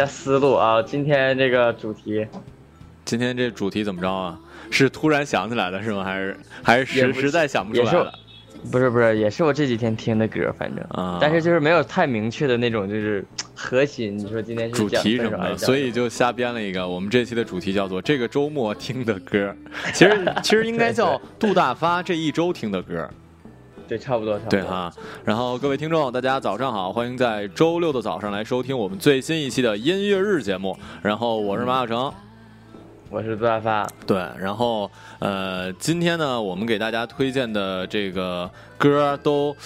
下思路啊，今天这个主题，今天这主题怎么着啊？是突然想起来的，是吗？还是还是实实在想不出来？不是不是，也是我这几天听的歌，反正，啊、但是就是没有太明确的那种，就是核心。你说今天主题什么？的，所以就瞎编了一个。我们这期的主题叫做“这个周末听的歌”，其实其实应该 叫“杜大发这一周听的歌”。对，差不多，对哈。然后各位听众，大家早上好，欢迎在周六的早上来收听我们最新一期的音乐日节目。然后我是马小成，我是杜大发，对，然后呃，今天呢，我们给大家推荐的这个歌都，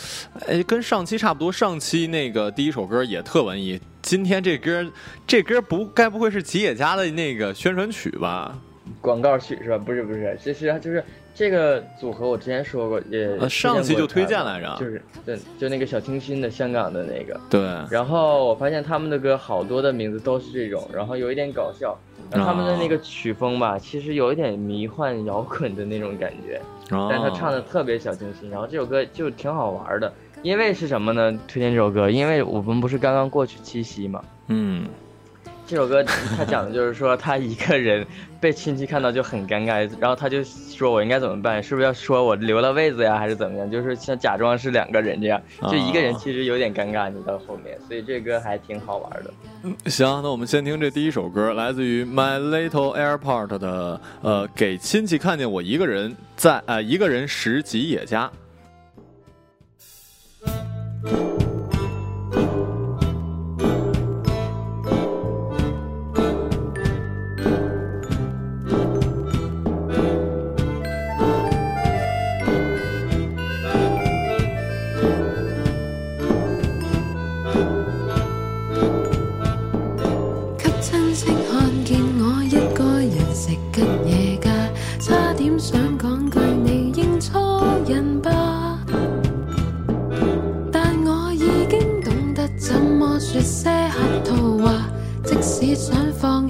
哎，跟上期差不多。上期那个第一首歌也特文艺。今天这歌，这歌不该不会是吉野家的那个宣传曲吧？广告曲是吧？不是，不是，这是就是。这个组合我之前说过，也上次就推荐来着，就是对，就那个小清新的香港的那个。对，然后我发现他们的歌好多的名字都是这种，然后有一点搞笑。他们的那个曲风吧，其实有一点迷幻摇滚的那种感觉，但他唱的特别小清新。然后这首歌就挺好玩的，因为是什么呢？推荐这首歌，因为我们不是刚刚过去七夕嘛。嗯。这首歌他讲的就是说他一个人被亲戚看到就很尴尬，然后他就说我应该怎么办？是不是要说我留了位子呀，还是怎么样？就是像假装是两个人这样，就一个人其实有点尴尬你到后面，所以这歌还挺好玩的。行，那我们先听这第一首歌，来自于 My Little Airport 的，呃，给亲戚看见我一个人在呃一个人时吉野家。南方。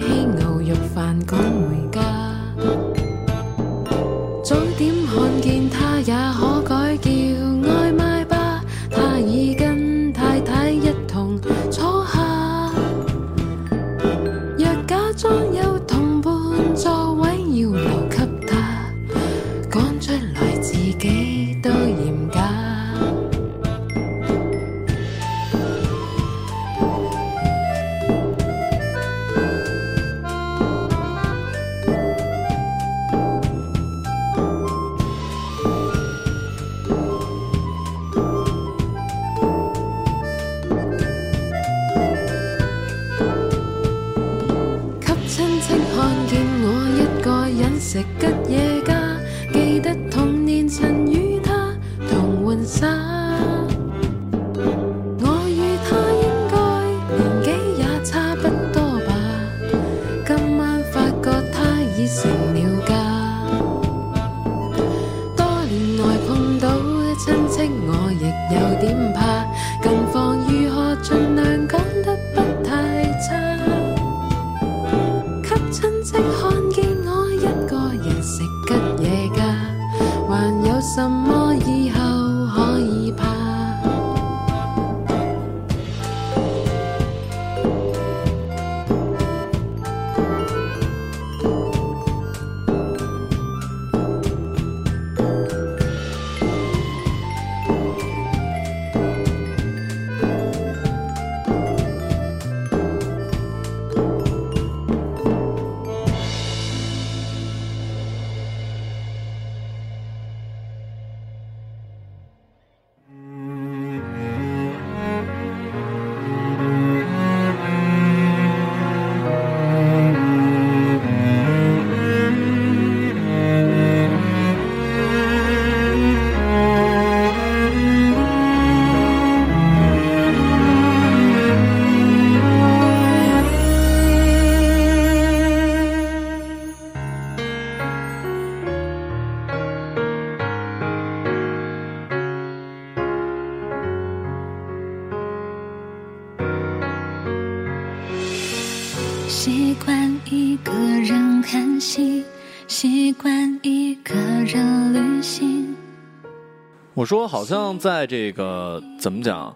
说好像在这个怎么讲，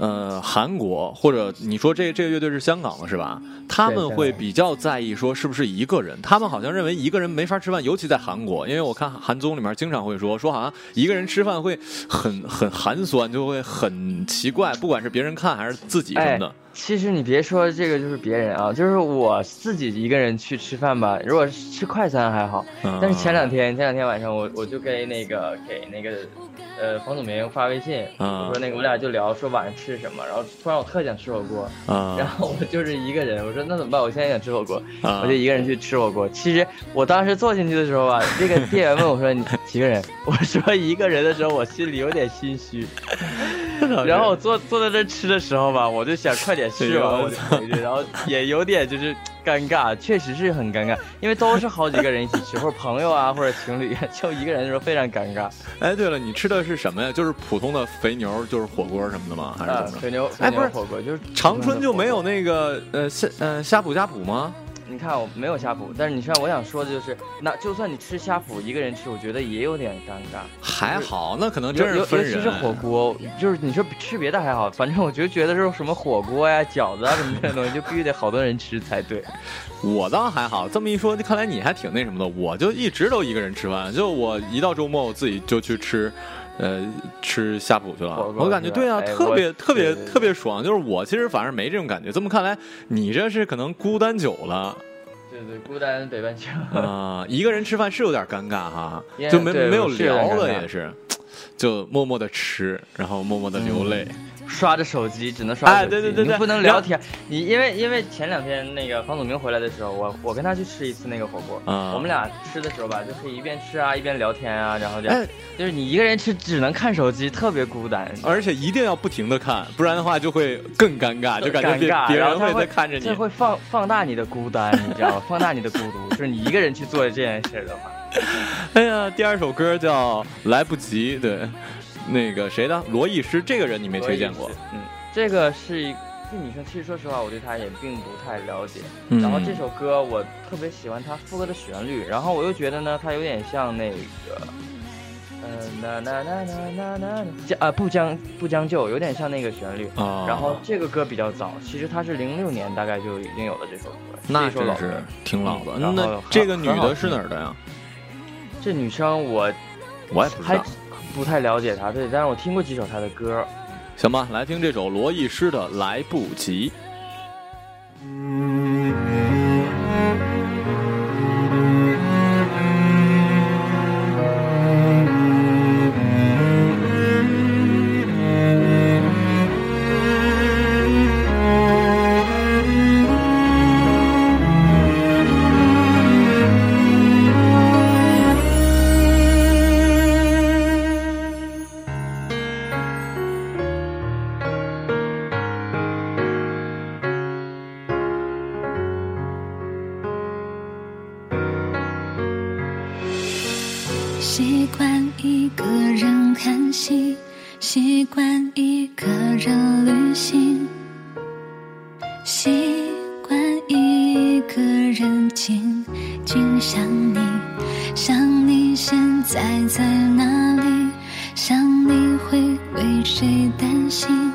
呃，韩国或者你说这这个乐队是香港的是吧？他们会比较在意说是不是一个人，他们好像认为一个人没法吃饭，尤其在韩国，因为我看韩综里面经常会说说好像一个人吃饭会很很寒酸，就会很奇怪，不管是别人看还是自己什么的。其实你别说这个，就是别人啊，就是我自己一个人去吃饭吧。如果是吃快餐还好，但是前两天前两天晚上，我我就给那个给那个呃冯祖明发微信，我说那个我俩就聊说晚上吃什么，然后突然我特想吃火锅，然后我就是一个人，我说那怎么办？我现在想吃火锅，我就一个人去吃火锅。其实我当时坐进去的时候吧，那个店员问我说 你几个人？我说一个人的时候，我心里有点心虚。然后我坐坐在这吃的时候吧，我就想快点。是吧？然后也有点就是尴尬，确实是很尴尬，因为都是好几个人一起吃，或者朋友啊，或者情侣，就一个人的时候非常尴尬。哎，对了，你吃的是什么呀？就是普通的肥牛，就是火锅什么的吗？还啊，肥牛，肥牛火锅，就是长春就没有那个呃，虾呃，虾哺虾哺吗？你看我没有呷哺，但是你像我想说的就是，那就算你吃呷哺一个人吃，我觉得也有点尴尬。还好，那可能真是分人。尤其是火锅，就是你说吃别的还好，反正我就觉得这种什么火锅呀、饺子啊什么这些东西，就必须得好多人吃才对。我倒还好，这么一说，看来你还挺那什么的。我就一直都一个人吃饭，就我一到周末我自己就去吃。呃，吃呷哺去了，我感觉对啊，特别特别特别爽。就是我其实反而没这种感觉。这么看来，你这是可能孤单久了，对对，孤单北半球啊，一个人吃饭是有点尴尬哈，就没没有聊了也是，就默默的吃，然后默默的流泪。刷着手机，只能刷手机，你不能聊天。你因为因为前两天那个房祖名回来的时候，我我跟他去吃一次那个火锅。嗯，我们俩吃的时候吧，就可以一边吃啊，一边聊天啊，然后这样。哎，就是你一个人吃，只能看手机，特别孤单。而且一定要不停的看，不然的话就会更尴尬，就感觉别人会看着你，这会放放大你的孤单，你知道吗？放大你的孤独，就是你一个人去做这件事的话。哎呀，第二首歌叫《来不及》，对。那个谁的罗艺诗这个人你没推荐过？嗯，这个是这女生，其实说实话，我对她也并不太了解。然后这首歌我特别喜欢她副歌的旋律，然后我又觉得呢，它有点像那个嗯，那那那那那将啊不将不将就，有点像那个旋律。啊，然后这个歌比较早，其实它是零六年大概就已经有了这首歌。那这是挺老的。嗯，那这个女的是哪儿的呀？这女生我我也不知道。不太了解他，对，但是我听过几首他的歌。行吧，来听这首罗艺师的《来不及》。嗯。人静静想你，想你现在在哪里，想你会为谁担心。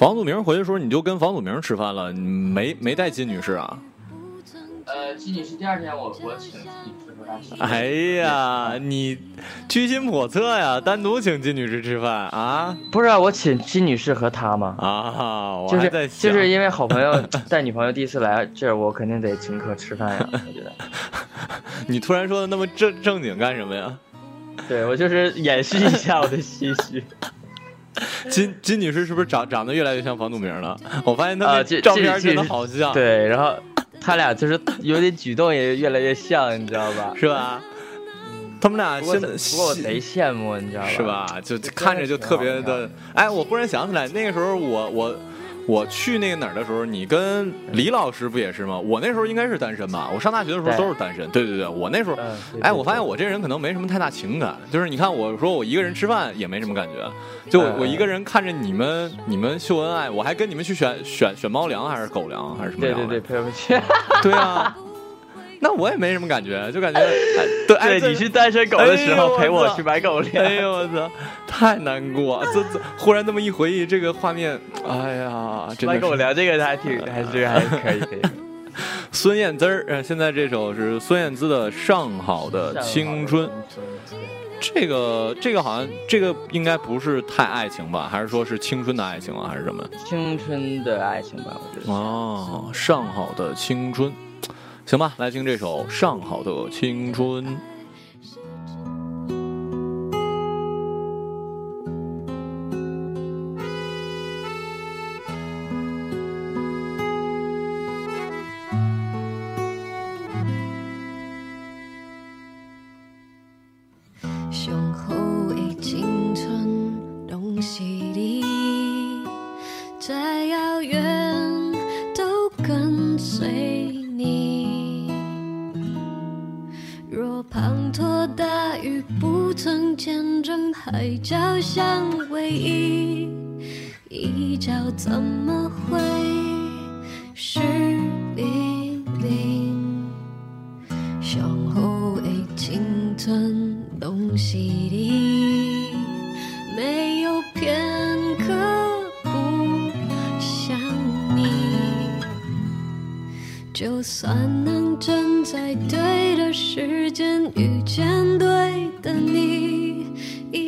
房祖名回去时候，你就跟房祖名吃饭了，没没带金女士啊？呃，金女士第二天我我请金女士吃饭。哎呀，你居心叵测呀！单独请金女士吃饭啊？不是，啊，我请金女士和她吗？啊，我是在就是因为好朋友 带女朋友第一次来这，我肯定得请客吃饭呀，我觉得。你突然说的那么正正经干什么呀？对我就是掩饰一下我的心虚。金金女士是不是长长得越来越像房祖名了？我发现她照片真的好像。对，然后他俩就是有点举动也越来越像，你知道吧？是吧？他们俩现在不过我贼羡慕，你知道吧？是吧？就看着就特别的。哎，我忽然想起来，那个时候我我。我去那个哪儿的时候，你跟李老师不也是吗？我那时候应该是单身吧。我上大学的时候都是单身。对对对，我那时候，哎，我发现我这人可能没什么太大情感。就是你看，我说我一个人吃饭也没什么感觉，就我一个人看着你们，你们秀恩爱，我还跟你们去选选选猫粮还是狗粮还是什么？对对对，配不起，对啊。那我也没什么感觉，就感觉 对，哎、你是单身狗的时候陪我去买狗粮。哎呦我操，太难过！这这，忽然那么一回忆，这个画面，哎呀，来跟我聊这个，还挺还是还可以可以。孙燕姿儿，现在这首是孙燕姿的《上好的青春》。这个这个好像这个应该不是太爱情吧？还是说是青春的爱情啊，还是什么？青春的爱情吧，我觉得。哦，上好的青春。行吧，来听这首《上好的青春》。就算能真在对的时间遇见对的你，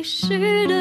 失的。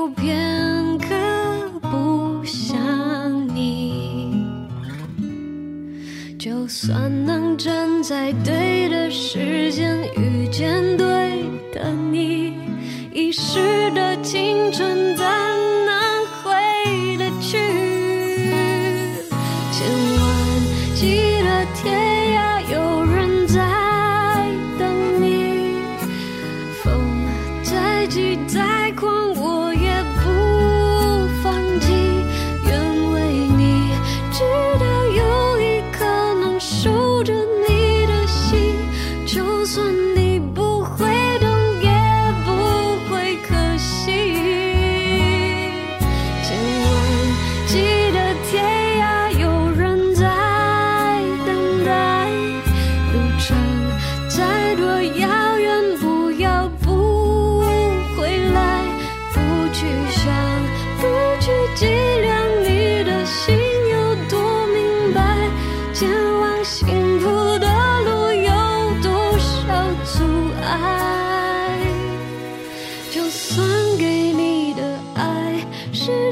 有片刻不想你，就算能站在对的时间遇见。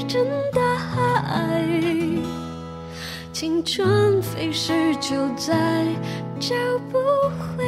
真的爱。青春飞逝，就在找不回。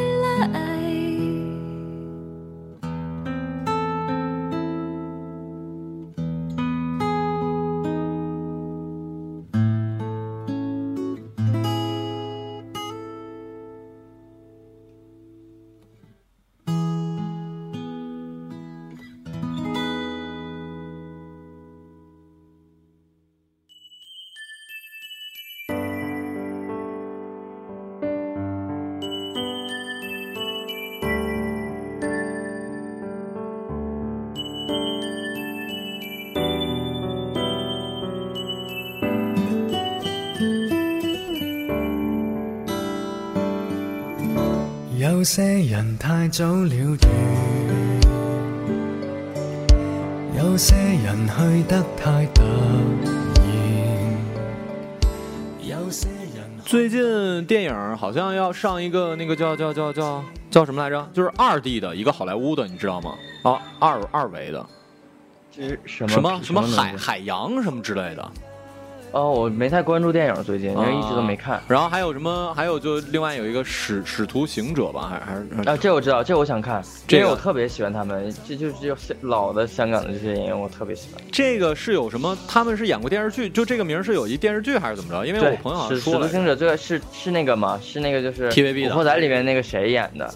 有有些些人人太太早了最近电影好像要上一个，那个叫叫叫叫叫什么来着？就是二 D 的一个好莱坞的，你知道吗？啊，二二维的，什么什么海海洋什么之类的。哦，我没太关注电影最近，因为一直都没看。然后还有什么？还有就另外有一个《使使徒行者》吧，还是还是啊？这我知道，这我想看。这我特别喜欢他们，这就是老的香港的这些演员，我特别喜欢。这个是有什么？他们是演过电视剧？就这个名是有一电视剧还是怎么着？因为我朋友好像说《使使徒行者》这个是是那个吗？是那个就是 TVB 的《古惑仔》里面那个谁演的？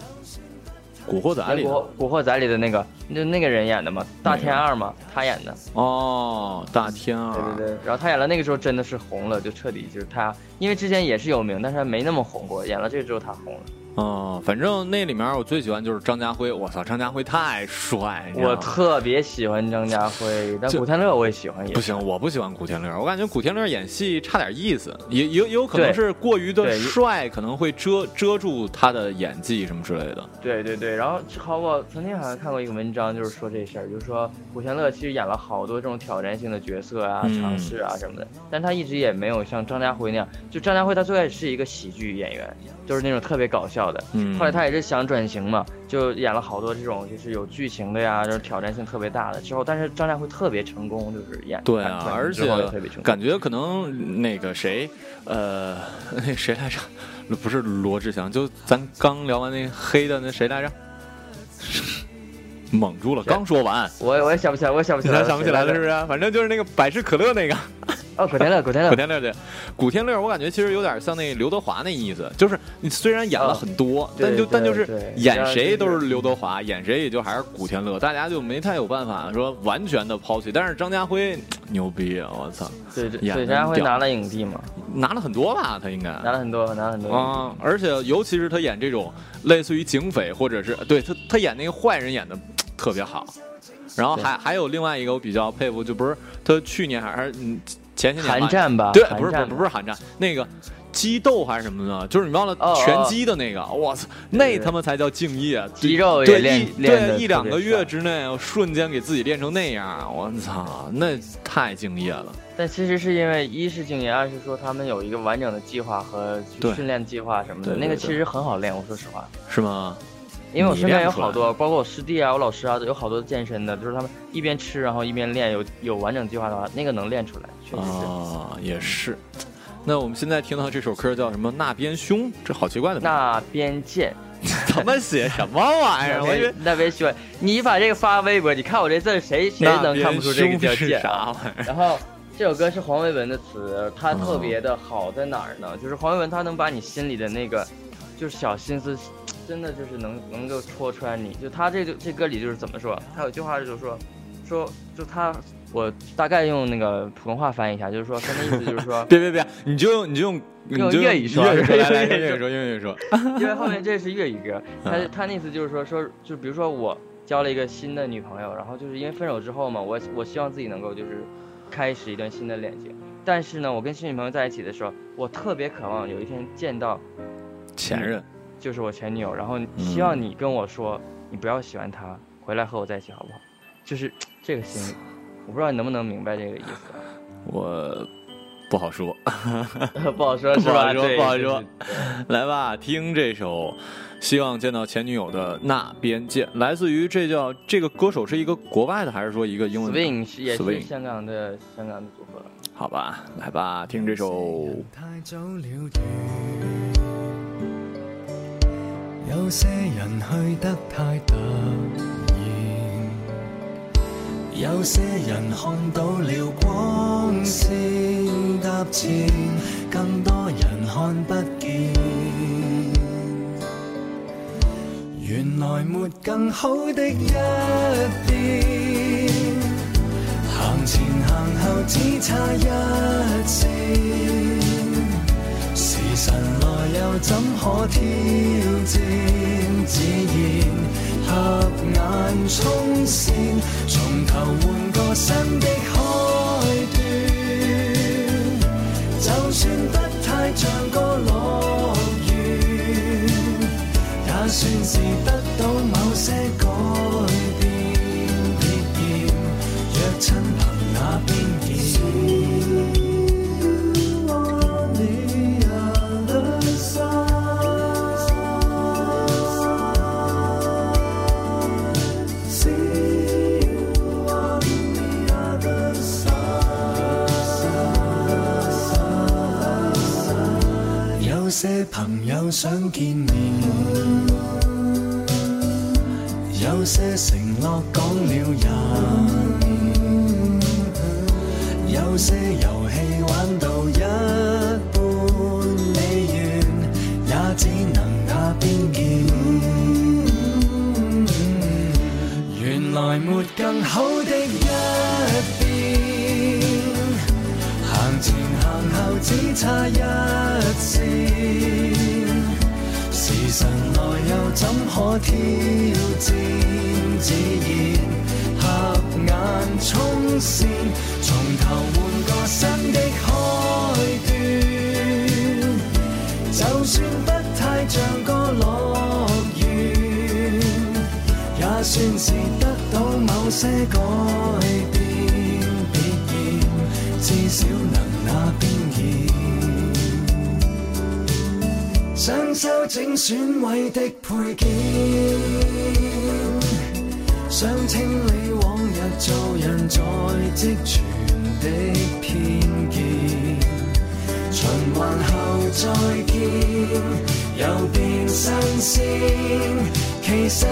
古惑仔里，古古惑仔里的那个，那那个人演的嘛，大天二嘛，他演的哦，大天二，对对对，然后他演了那个时候真的是红了，就彻底就是他，因为之前也是有名，但是没那么红过，演了这之后他红了。嗯，反正那里面我最喜欢就是张家辉，我操，张家辉太帅！我特别喜欢张家辉，但古天乐我也喜欢。不行，我不喜欢古天乐，我感觉古天乐演戏差点意思，也也有可能是过于的帅，可能会遮遮住他的演技什么之类的。对对对，然后好，我曾经好像看过一个文章，就是说这事儿，就是说古天乐其实演了好多这种挑战性的角色啊，尝试啊什么的，但他一直也没有像张家辉那样。就张家辉他最开始是一个喜剧演员，就是那种特别搞笑。后来他也是想转型嘛，就演了好多这种就是有剧情的呀，就是挑战性特别大的。之后，但是张家辉特别成功，就是演对啊，而且感觉可能那个谁，呃，那谁来着？不是罗志祥，就咱刚聊完那黑的那谁来着？蒙住了，刚说完，我我也想不起来，我也想不起来，想不起来了是不是？反正就是那个百事可乐那个，哦，古天乐，古天乐，古天乐对，古天乐，我感觉其实有点像那刘德华那意思，就是虽然演了很多，但就但就是演谁都是刘德华，演谁也就还是古天乐，大家就没太有办法说完全的抛弃。但是张家辉牛逼啊，我操，对对，张家辉拿了影帝嘛，拿了很多吧，他应该拿了很多，拿了很多啊，而且尤其是他演这种类似于警匪或者是对他他演那个坏人演的。特别好，然后还还有另外一个我比较佩服，就不是他去年还是嗯前些年寒战吧？对，不是不是不是寒战，那个激斗还是什么的，就是你忘了拳击的那个，我操，那他妈才叫敬业，肌肉也练，对一两个月之内瞬间给自己练成那样，我操，那太敬业了。但其实是因为一是敬业，二是说他们有一个完整的计划和训练计划什么的，那个其实很好练，我说实话。是吗？因为我身边有好多，包括我师弟啊、我老师啊，有好多健身的，就是他们一边吃，然后一边练，有有完整计划的话，那个能练出来。确实啊，也是。那我们现在听到这首歌叫什么？那边胸，这好奇怪的那边剑，他们写？什么玩意儿？我觉得那边胸。你把这个发微博，你看我这字，谁谁能看不出这个叫剑啥玩意儿？然后这首歌是黄伟文的词，他特别的好在哪儿呢？就是黄伟文他能把你心里的那个，就是小心思。真的就是能能够戳穿你，就他这就这歌里就是怎么说？他有句话就是说，说就他我大概用那个普通话翻译一下，就是说他那意思就是说 别别别，你就用你就用用 粤语说，用粤语说，用粤语说，因为后面这是粤语歌，他他那意思就是说说就比如说我交了一个新的女朋友，然后就是因为分手之后嘛，我我希望自己能够就是开始一段新的恋情，但是呢，我跟新女朋友在一起的时候，我特别渴望有一天见到前任。就是我前女友，然后希望你跟我说，你不要喜欢她，回来和我在一起好不好？就是这个心理，我不知道你能不能明白这个意思。我不好说，不好说，不好说，不好说。来吧，听这首《希望见到前女友的那边见》，来自于这叫这个歌手是一个国外的，还是说一个英文？Swing 也是香港的香港的组合。好吧，来吧，听这首。有些人去得太突然，有些人看到了光线搭前，更多人看不见。原来没更好的一边，行前行后只差一线。神来又怎可挑战自然？合眼冲线，从头换个新的开端。就算不。整损毁的配件，想清理往日做人在积存的偏见，循环后再见又变新鲜，其实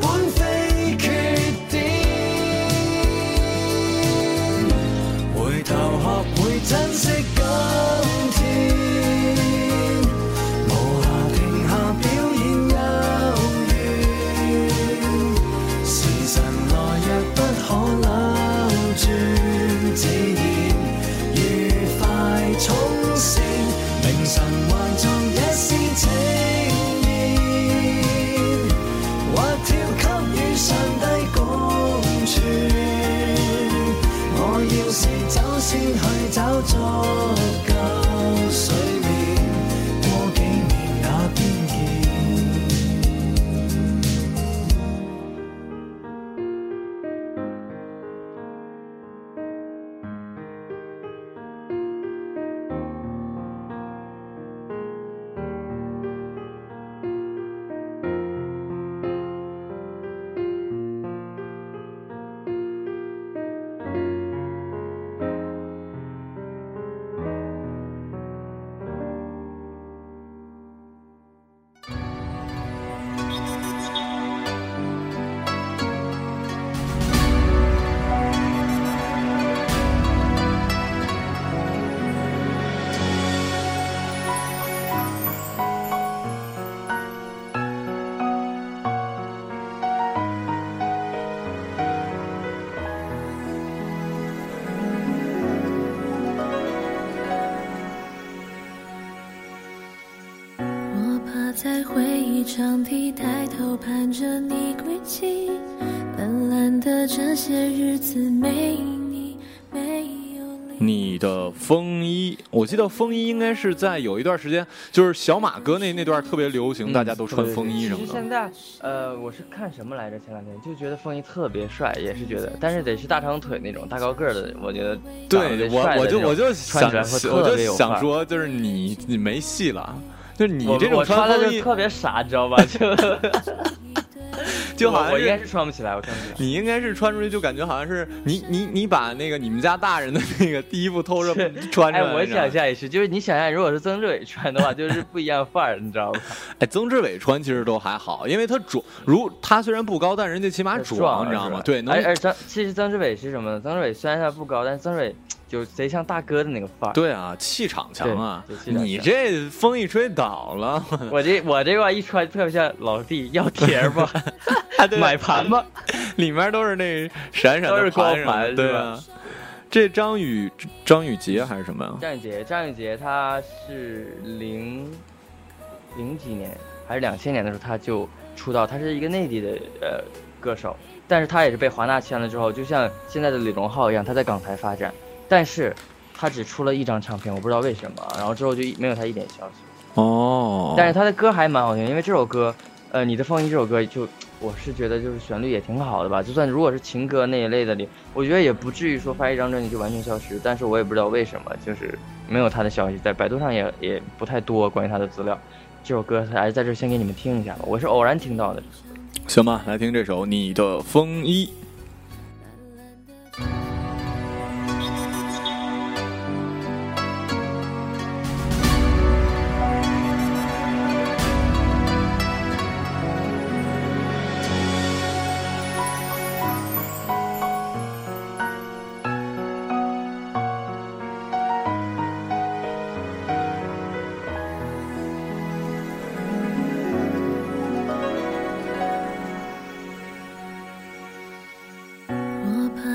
本非缺点，回头学会珍惜。在回忆抬头盼着你归期，的这些日子没没你你。有的风衣，我记得风衣应该是在有一段时间，就是小马哥那那段特别流行，大家都穿风衣什么的。其实现在，呃，我是看什么来着？前两天就觉得风衣特别帅，也是觉得，但是得是大长腿那种大高个的，我觉得。对，我我就我就想，我就想说，就是你你没戏了。就是你这种穿的就特别傻，你知道吧？就，就好，我应该是穿不起来，我穿不起来。你应该是穿出去就感觉好像是你你你把那个你们家大人的那个衣服偷着穿出哎，我想象也是，就是你想象如果是曾志伟穿的话，就是不一样范儿，你知道吗？哎，曾志伟穿其实都还好，因为他壮，如他虽然不高，但人家起码壮，你知道吗？对，能。哎他曾其实曾志伟是什么呢？曾志伟虽然他不高，但曾志伟。就贼像大哥的那个范儿，对啊，气场强啊！你这风一吹倒了，我这我这块一穿特别像老弟要贴吧，买盘吧，里面都是那闪闪的光盘，对吧？这张宇张宇杰还是什么呀？张宇杰，张宇杰，他是零零几年还是两千年的时候他就出道，他是一个内地的呃歌手，但是他也是被华纳签了之后，就像现在的李荣浩一样，他在港台发展。但是，他只出了一张唱片，我不知道为什么，然后之后就没有他一点消息。哦。但是他的歌还蛮好听，因为这首歌，呃，你的风衣这首歌，就我是觉得就是旋律也挺好的吧。就算如果是情歌那一类的里，我觉得也不至于说发一张专辑就完全消失。但是我也不知道为什么，就是没有他的消息，在百度上也也不太多关于他的资料。这首歌还是在这先给你们听一下吧，我是偶然听到的。行吧，来听这首你的风衣。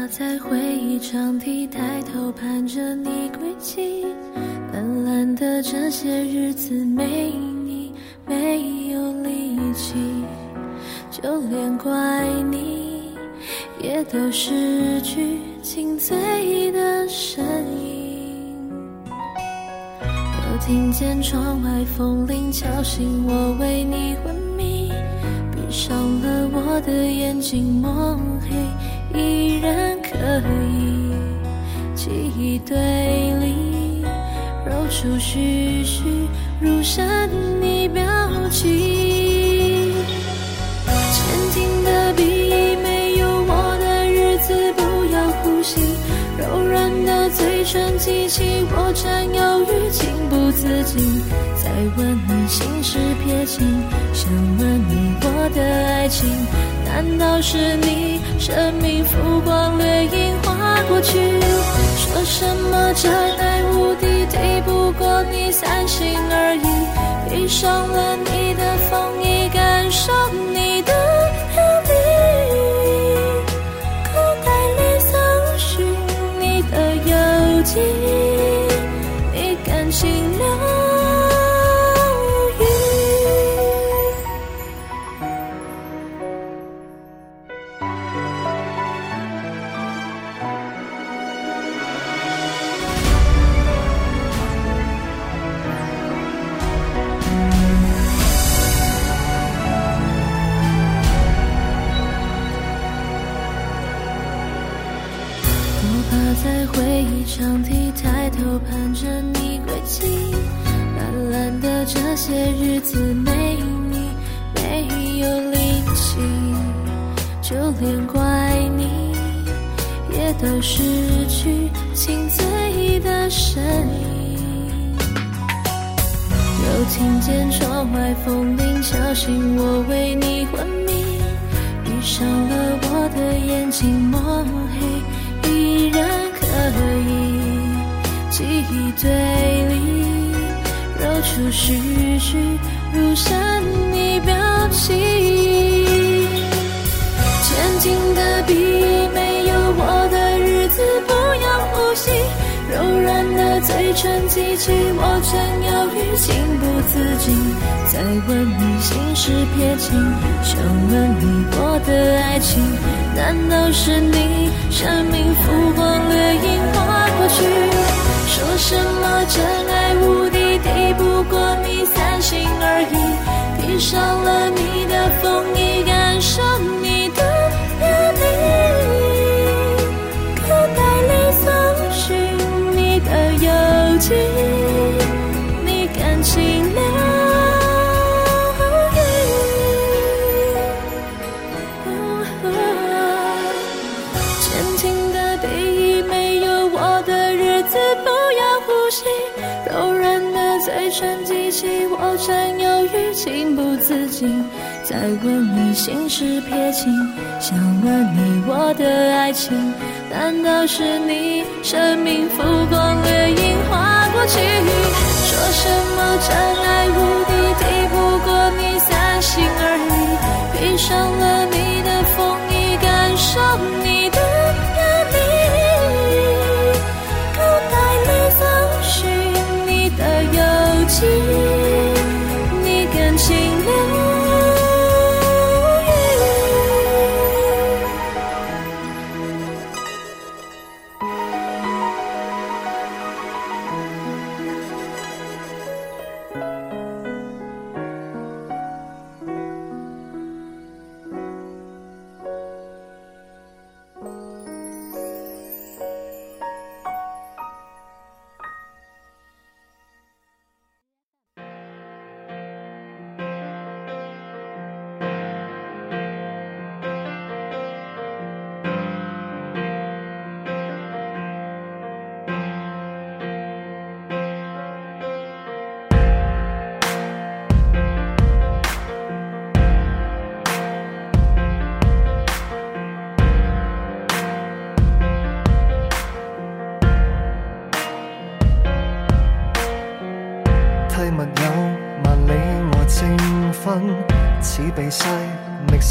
在回忆长堤，抬头盼着你归期。懒懒的这些日子，没你没有力气，就连怪你，也都失去清脆的声音。又听见窗外风铃敲醒我，为你昏迷，闭上了我的眼睛，梦黑依然。可以记忆堆里，揉出栩栩如生的表情。坚定的笔意，没有我的日子不要呼吸。柔软的嘴唇，激起我占有欲，情不自禁。再问你，心事撇清，想问你，我的爱情。难道是你生命浮光掠影划过去？说什么真爱无敌，敌不过你三心二意，遇上了你。情不自禁，再问你心事撇清，想问你我的爱情，难道是你生命浮光掠影划过去？说什么真爱无敌，敌不过你三心二意，披上了你的风衣，感受你。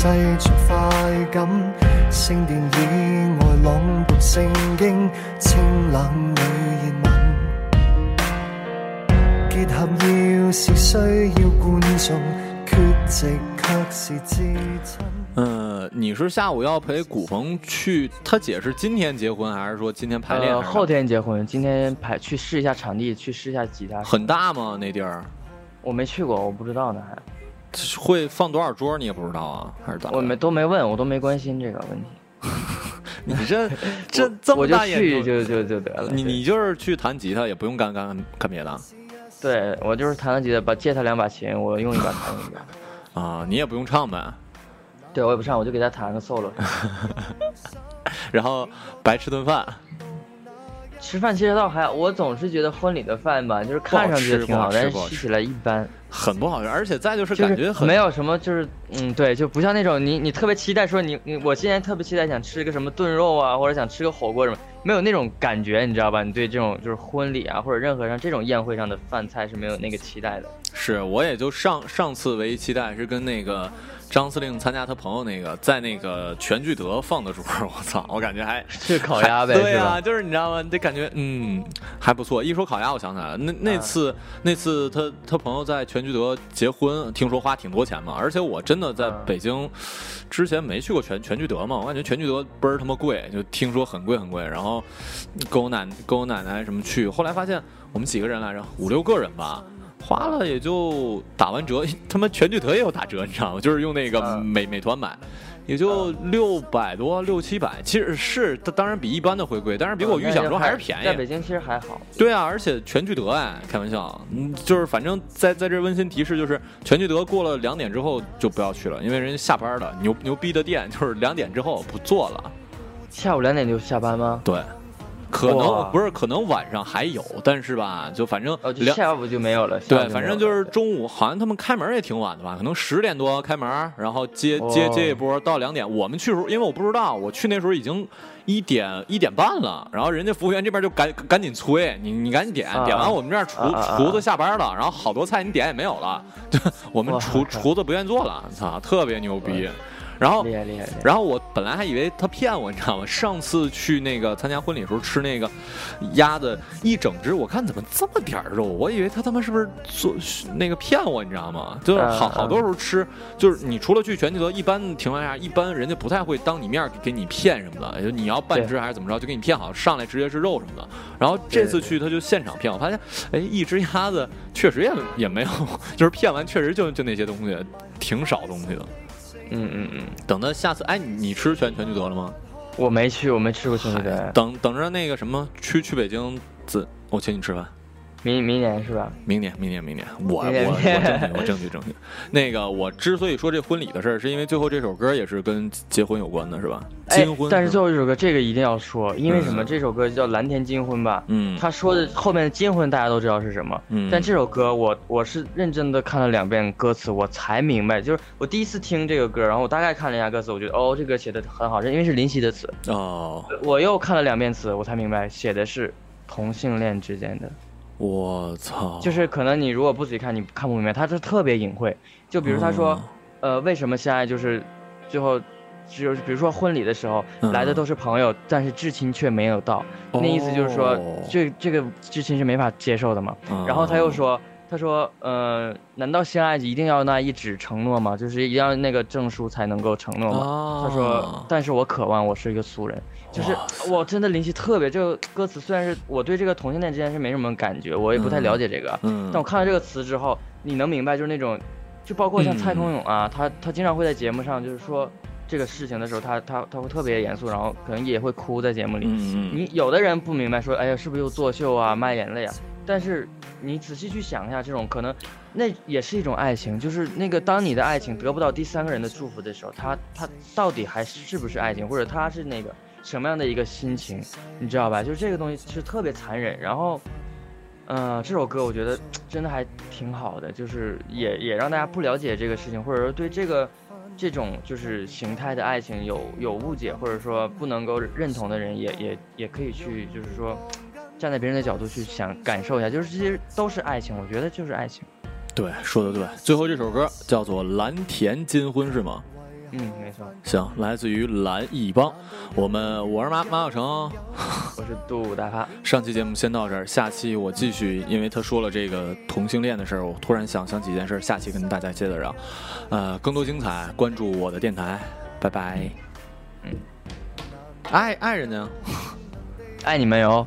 呃，你是下午要陪古鹏去？他姐是今天结婚还是说今天排练？后天结婚，今天排去试一下场地，去试一下吉他。很大吗？那地儿？我没去过，我不知道呢。还。会放多少桌你也不知道啊，还是咋？我们都没问，我都没关心这个问题。你这这 这么大，我就去就就就得了。你你就是去弹吉他，也不用干干干别的。对我就是弹了吉他，把借他两把琴，我用一把弹一把。啊，你也不用唱呗？对，我也不唱，我就给他弹个 solo，然后白吃顿饭。吃饭其实倒还，好，我总是觉得婚礼的饭吧，就是看上去挺好，但是吃起来一般，很不好吃。而且再就是感觉很、没有什么，就是嗯，对，就不像那种你你特别期待说你你我今天特别期待想吃个什么炖肉啊，或者想吃个火锅什么，没有那种感觉，你知道吧？你对这种就是婚礼啊或者任何上这种宴会上的饭菜是没有那个期待的。是，我也就上上次唯一期待是跟那个。张司令参加他朋友那个，在那个全聚德放的候，我操，我感觉还是 烤鸭呗，对啊，就是你知道吗？你得感觉，嗯，还不错。一说烤鸭，我想起来了，那那次那次他他朋友在全聚德结婚，听说花挺多钱嘛。而且我真的在北京之前没去过全全聚德嘛，我感觉全聚德倍儿他妈贵，就听说很贵很贵。然后跟我奶跟我奶奶什么去，后来发现我们几个人来着，五六个人吧。花了也就打完折，他妈全聚德也有打折，你知道吗？就是用那个美美团买，也就六百多六七百。其实是当然比一般的回归，但是比我预想中还是便宜。在北京其实还好。对啊，而且全聚德哎，开玩笑，嗯，就是反正在在这温馨提示就是全聚德过了两点之后就不要去了，因为人家下班了，牛牛逼的店就是两点之后不做了。下午两点就下班吗？对。可能不是，可能晚上还有，但是吧，就反正下午就没有了。对，反正就是中午，好像他们开门也挺晚的吧？可能十点多开门，然后接接接一波到两点。我们去时候，因为我不知道，我去那时候已经一点一点半了。然后人家服务员这边就赶赶紧催你，你赶紧点点完，我们这儿厨厨子下班了，然后好多菜你点也没有了。我们厨厨子不愿做了，操，特别牛逼。然后，然后我本来还以为他骗我，你知道吗？上次去那个参加婚礼的时候吃那个鸭子一整只，我看怎么这么点儿肉，我以为他他妈是不是做那个骗我，你知道吗？就是好好多时候吃，就是你除了去全聚德，一般情况下一般人家不太会当你面给你骗什么的，就你要半只还是怎么着，就给你骗好上来直接是肉什么的。然后这次去他就现场骗我，发现哎，一只鸭子确实也也没有，就是骗完确实就就那些东西挺少东西的。嗯嗯嗯，等到下次哎，你吃全全聚德了吗？我没去，我没吃过全聚德。等等着那个什么，去去北京，自我请你吃饭。明明年是吧？明年明年明年，我我我证据 我证据证据。那个我之所以说这婚礼的事儿，是因为最后这首歌也是跟结婚有关的，是吧？金婚。但是最后一首歌，这个一定要说，因为什么？这首歌叫《蓝天金婚》吧？嗯。他说的后面的金婚，大家都知道是什么。嗯。但这首歌，我我是认真的看了两遍歌词，我才明白，就是我第一次听这个歌，然后我大概看了一下歌词，我觉得哦，这歌写的很好，因为是林夕的词。哦。我又看了两遍词，我才明白，写的是同性恋之间的。我操！就是可能你如果不仔细看，你看不明白，他是特别隐晦。就比如他说，呃，为什么相爱就是最后，就是比如说婚礼的时候来的都是朋友，但是至亲却没有到，那意思就是说这这个至亲是没法接受的嘛。然后他又说。他说：“呃，难道相爱一定要那一纸承诺吗？就是一定要那个证书才能够承诺吗？”他说：“但是我渴望，我是一个俗人，就是我真的灵气特别这个歌词。虽然是我对这个同性恋之间是没什么感觉，我也不太了解这个，但我看到这个词之后，你能明白就是那种，就包括像蔡康永啊，他他经常会在节目上就是说这个事情的时候，他他他会特别严肃，然后可能也会哭在节目里。你有的人不明白，说哎呀，是不是又作秀啊，卖眼泪啊？”但是你仔细去想一下，这种可能，那也是一种爱情，就是那个当你的爱情得不到第三个人的祝福的时候，他他到底还是不是爱情，或者他是那个什么样的一个心情，你知道吧？就是这个东西是特别残忍。然后，嗯，这首歌我觉得真的还挺好的，就是也也让大家不了解这个事情，或者说对这个这种就是形态的爱情有有误解，或者说不能够认同的人，也也也可以去就是说。站在别人的角度去想感受一下，就是这些都是爱情，我觉得就是爱情。对，说的对。最后这首歌叫做《蓝田金婚》是吗？嗯，没错。行，来自于蓝艺帮。我们我是马马晓成，我是杜大发。上期节目先到这儿，下期我继续，因为他说了这个同性恋的事儿，我突然想想几件事，下期跟大家接着聊。呃，更多精彩，关注我的电台，拜拜。嗯，爱爱人呢？爱你们哟！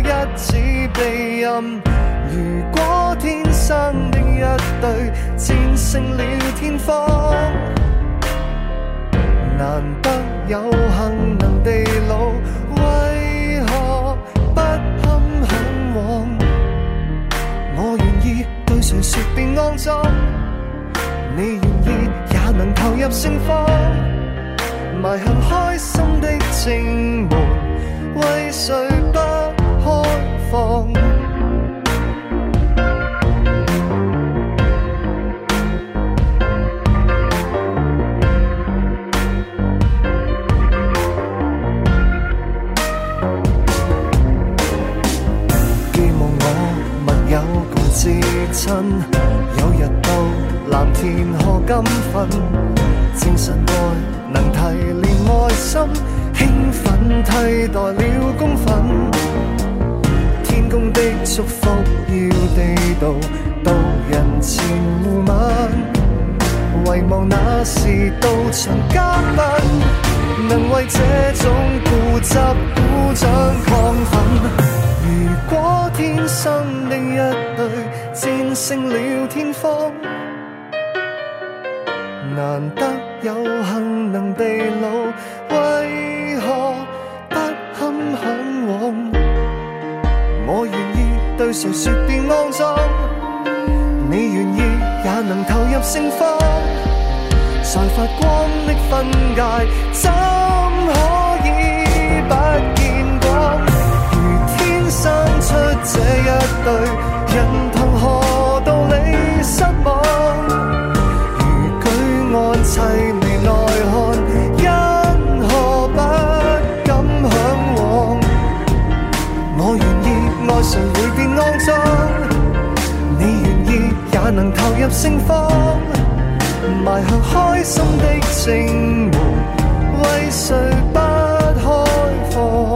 一指鼻音，如果天生的一对战胜了天荒，难得有幸能地老，为何不堪向往？我愿意对谁说变肮脏，你愿意也能投入性方，埋向开心的正门，为谁不？是亲，有日到蓝天何金粉，精神爱能提炼爱心，兴奋替代了公愤。天公的祝福要地道，道人前互吻，遗望那时到场嘉宾，能为这种固执鼓掌亢奋。如果天生的一对。战胜了天荒，难得有幸能地老，为何不堪向往？我愿意对谁说便安脏，你愿意也能投入盛放，在发光的分界，怎可以不见光？如天生出这一对。失望，如举案齐眉来看，因何不敢向往？我愿意爱谁会变肮脏？你愿意也能投入盛放？迈向开心的正门，为谁不开放？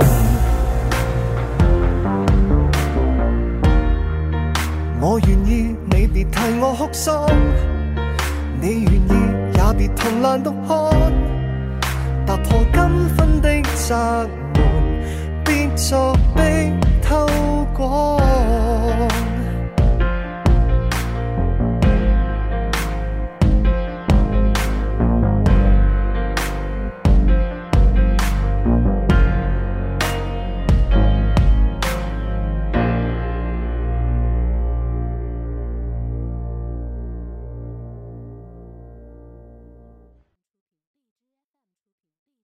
我愿意。别替我哭丧，你愿意也别痛懒读看，踏破金分的窄门，别作冰透过。